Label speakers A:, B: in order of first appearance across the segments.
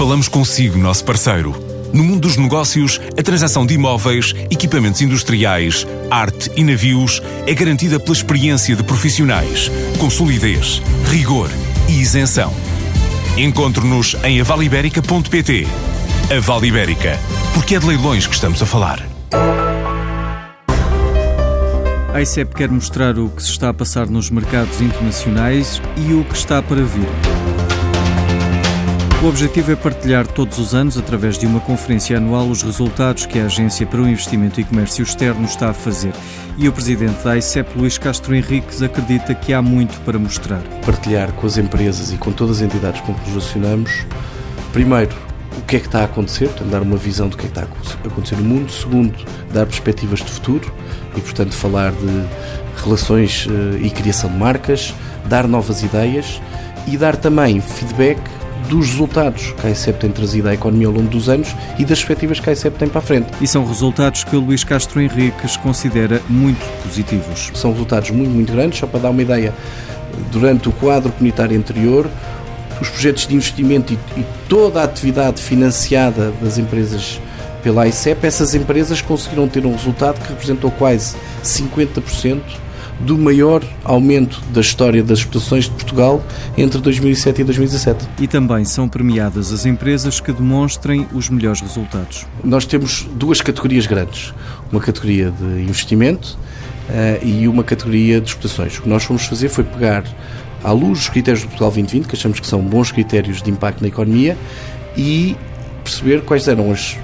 A: Falamos consigo, nosso parceiro. No mundo dos negócios, a transação de imóveis, equipamentos industriais, arte e navios é garantida pela experiência de profissionais, com solidez, rigor e isenção. Encontre-nos em avaliberica.pt. A Vale Ibérica, porque é de leilões que estamos a falar.
B: A ICEP quer mostrar o que se está a passar nos mercados internacionais e o que está para vir. O objetivo é partilhar todos os anos, através de uma conferência anual, os resultados que a Agência para o Investimento e Comércio Externo está a fazer. E o presidente da ICEP, Luís Castro Henriques, acredita que há muito para mostrar.
C: Partilhar com as empresas e com todas as entidades com que nos relacionamos, primeiro, o que é que está a acontecer, portanto, dar uma visão do que é que está a acontecer no mundo. Segundo, dar perspectivas de futuro e, portanto, falar de relações eh, e criação de marcas, dar novas ideias e dar também feedback dos resultados que a ICEP tem trazido à economia ao longo dos anos e das perspectivas que a ICEP tem para a frente.
B: E são resultados que o Luís Castro Henriques considera muito positivos.
C: São resultados muito, muito grandes, só para dar uma ideia, durante o quadro comunitário anterior, os projetos de investimento e, e toda a atividade financiada das empresas pela ICEP, essas empresas conseguiram ter um resultado que representou quase 50% do maior aumento da história das exportações de Portugal entre 2007 e 2017.
B: E também são premiadas as empresas que demonstrem os melhores resultados.
C: Nós temos duas categorias grandes: uma categoria de investimento uh, e uma categoria de exportações. O que nós fomos fazer foi pegar à luz dos critérios do Portugal 2020, que achamos que são bons critérios de impacto na economia, e perceber quais eram as,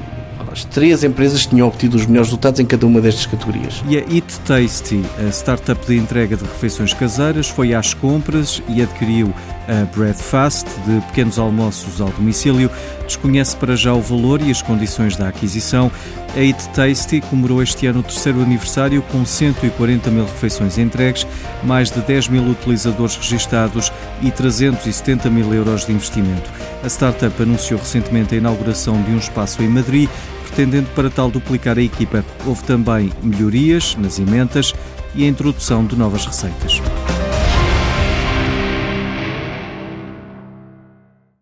C: as três empresas tinham obtido os melhores resultados em cada uma destas categorias.
B: E a Eat Tasty, a startup de entrega de refeições caseiras, foi às compras e adquiriu a Breadfast, de pequenos almoços ao domicílio. Desconhece para já o valor e as condições da aquisição. A Eat Tasty comemorou este ano o terceiro aniversário com 140 mil refeições entregues, mais de 10 mil utilizadores registados e 370 mil euros de investimento. A startup anunciou recentemente a inauguração de um espaço em Madrid, pretendendo para tal duplicar a equipa. Houve também melhorias nas emendas e a introdução de novas receitas.